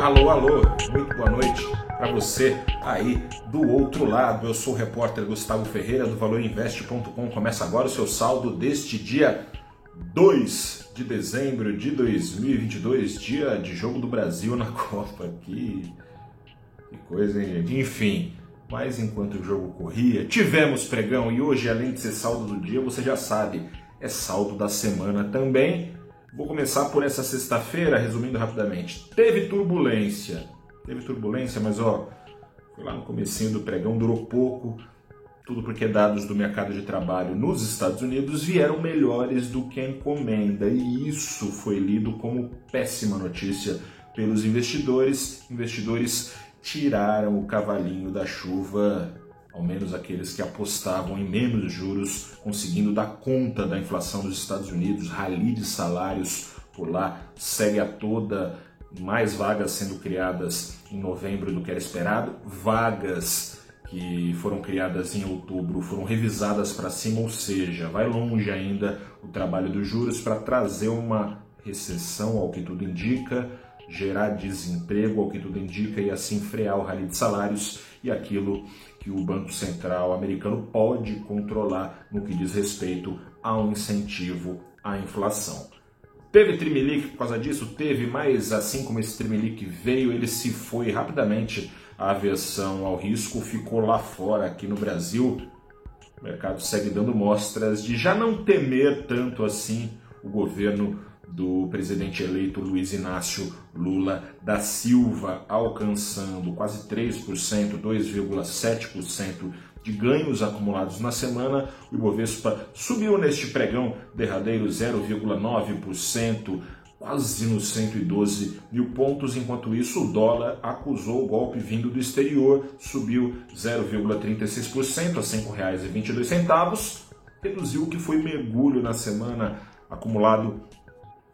Alô, alô, muito boa noite para você aí do outro lado. Eu sou o repórter Gustavo Ferreira do ValorInvest.com. Começa agora o seu saldo deste dia 2 de dezembro de 2022, dia de jogo do Brasil na Copa. Que, que coisa, hein, gente? Enfim, mas enquanto o jogo corria, tivemos pregão e hoje, além de ser saldo do dia, você já sabe, é saldo da semana também. Vou começar por essa sexta-feira, resumindo rapidamente. Teve turbulência, teve turbulência, mas ó, foi lá no comecinho do pregão, durou pouco, tudo porque dados do mercado de trabalho nos Estados Unidos vieram melhores do que a encomenda, e isso foi lido como péssima notícia pelos investidores. Investidores tiraram o cavalinho da chuva ao menos aqueles que apostavam em menos juros, conseguindo dar conta da inflação dos Estados Unidos, rally de salários por lá, segue a toda, mais vagas sendo criadas em novembro do que era esperado, vagas que foram criadas em outubro foram revisadas para cima, ou seja, vai longe ainda o trabalho dos juros para trazer uma recessão, ao que tudo indica, gerar desemprego, ao que tudo indica, e assim frear o rally de salários e aquilo que o Banco Central americano pode controlar no que diz respeito ao incentivo à inflação. Teve Trimelic por causa disso? Teve, mas assim como esse Trimelic veio, ele se foi rapidamente. A aversão ao risco ficou lá fora, aqui no Brasil. O mercado segue dando mostras de já não temer tanto assim o governo do presidente eleito Luiz Inácio Lula da Silva, alcançando quase 3%, 2,7% de ganhos acumulados na semana. O Ibovespa subiu neste pregão derradeiro 0,9%, quase nos 112 mil pontos. Enquanto isso, o dólar acusou o golpe vindo do exterior, subiu 0,36% a R$ 5,22. Reduziu o que foi mergulho na semana acumulado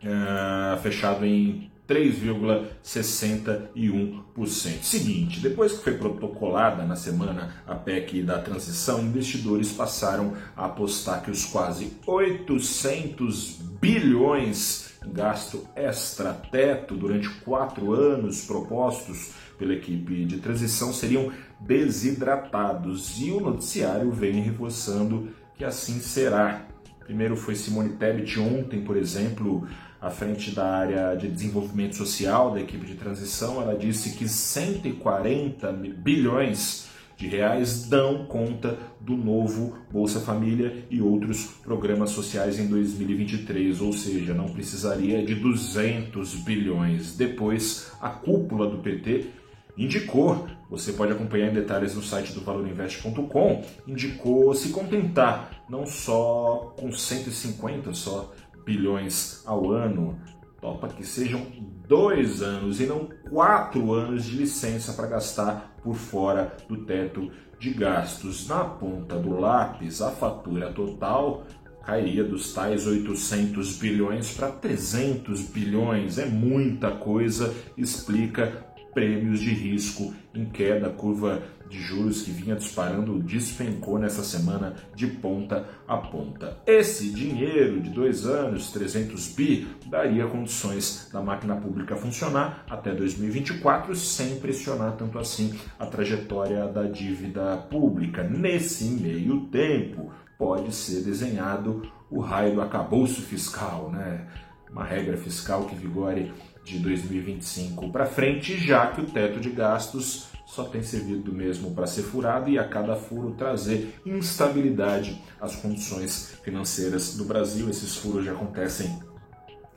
uh, fechado em 3,61%. Seguinte, depois que foi protocolada na semana a PEC da transição, investidores passaram a apostar que os quase 800 bilhões gasto extra-teto durante quatro anos propostos pela equipe de transição seriam desidratados e o noticiário vem reforçando que assim será. Primeiro foi Simone Tebet ontem, por exemplo, à frente da área de desenvolvimento social da equipe de transição, ela disse que 140 bilhões de reais dão conta do novo Bolsa Família e outros programas sociais em 2023, ou seja, não precisaria de 200 bilhões. Depois, a cúpula do PT indicou, você pode acompanhar em detalhes no site do valorinvest.com, indicou se contentar não só com 150 só bilhões ao ano, topa que sejam dois anos e não quatro anos de licença para gastar por fora do teto de gastos. Na ponta do lápis, a fatura total cairia dos tais 800 bilhões para 300 bilhões. É muita coisa, explica prêmios de risco em queda, curva de juros que vinha disparando despencou nessa semana de ponta a ponta. Esse dinheiro de dois anos, 300 bi, daria condições da máquina pública funcionar até 2024 sem pressionar tanto assim a trajetória da dívida pública. Nesse meio tempo, pode ser desenhado o raio do acabouço fiscal, né? Uma regra fiscal que vigore de 2025 para frente, já que o teto de gastos só tem servido mesmo para ser furado e a cada furo trazer instabilidade às condições financeiras do Brasil. Esses furos já acontecem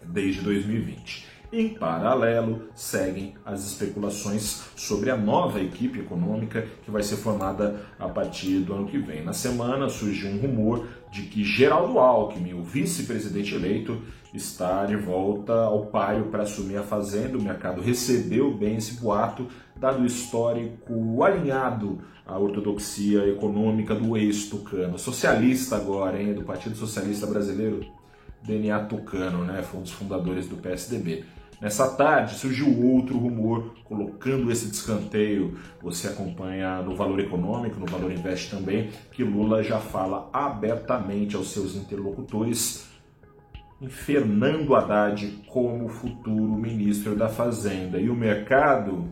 desde 2020. Em paralelo, seguem as especulações sobre a nova equipe econômica que vai ser formada a partir do ano que vem. Na semana surgiu um rumor de que Geraldo Alckmin, o vice-presidente eleito, está de volta ao páreo para assumir a fazenda. O mercado recebeu bem esse boato, dado o histórico alinhado à ortodoxia econômica do ex-tucano. Socialista agora, hein, do Partido Socialista Brasileiro, DNA Tucano, né? Foi um dos fundadores do PSDB. Nessa tarde surgiu outro rumor colocando esse descanteio. Você acompanha no Valor Econômico, no Valor Invest também, que Lula já fala abertamente aos seus interlocutores em Fernando Haddad como futuro ministro da Fazenda. E o mercado,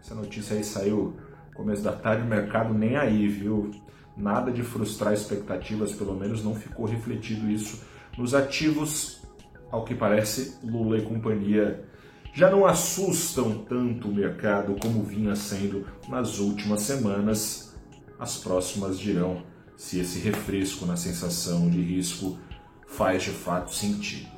essa notícia aí saiu começo da tarde, o mercado nem aí, viu? Nada de frustrar expectativas, pelo menos não ficou refletido isso nos ativos. Ao que parece, Lula e companhia já não assustam tanto o mercado como vinha sendo nas últimas semanas. As próximas dirão se esse refresco na sensação de risco faz de fato sentido.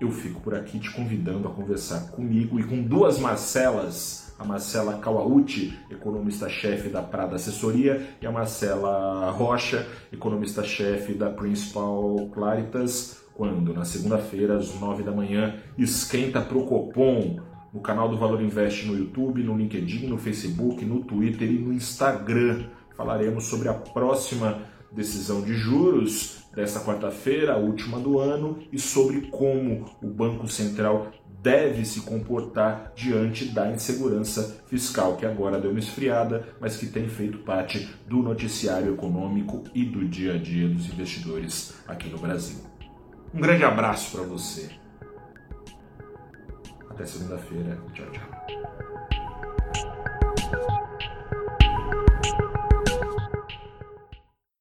Eu fico por aqui te convidando a conversar comigo e com duas Marcelas, a Marcela Kawauchi, economista-chefe da Prada Assessoria, e a Marcela Rocha, economista-chefe da Principal Claritas, quando na segunda-feira, às nove da manhã, esquenta pro Copom, no canal do Valor Invest no YouTube, no LinkedIn, no Facebook, no Twitter e no Instagram. Falaremos sobre a próxima decisão de juros desta quarta-feira, a última do ano, e sobre como o Banco Central deve se comportar diante da insegurança fiscal, que agora deu uma esfriada, mas que tem feito parte do noticiário econômico e do dia a dia dos investidores aqui no Brasil. Um grande abraço para você. Até segunda-feira. Tchau, tchau.